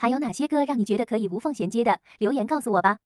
还有哪些歌让你觉得可以无缝衔接的？留言告诉我吧。